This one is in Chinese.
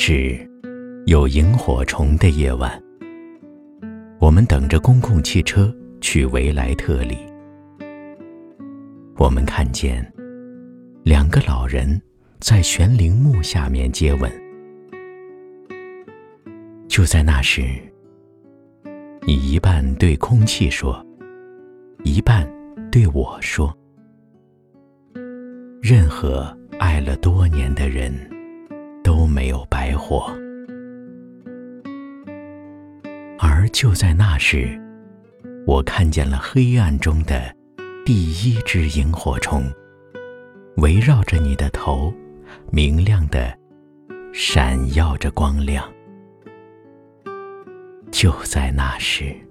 是有萤火虫的夜晚，我们等着公共汽车去维莱特里。我们看见两个老人在悬铃木下面接吻。就在那时，你一半对空气说，一半对我说：“任何爱了多年的人。”都没有办白活，而就在那时，我看见了黑暗中的第一只萤火虫，围绕着你的头，明亮的闪耀着光亮。就在那时。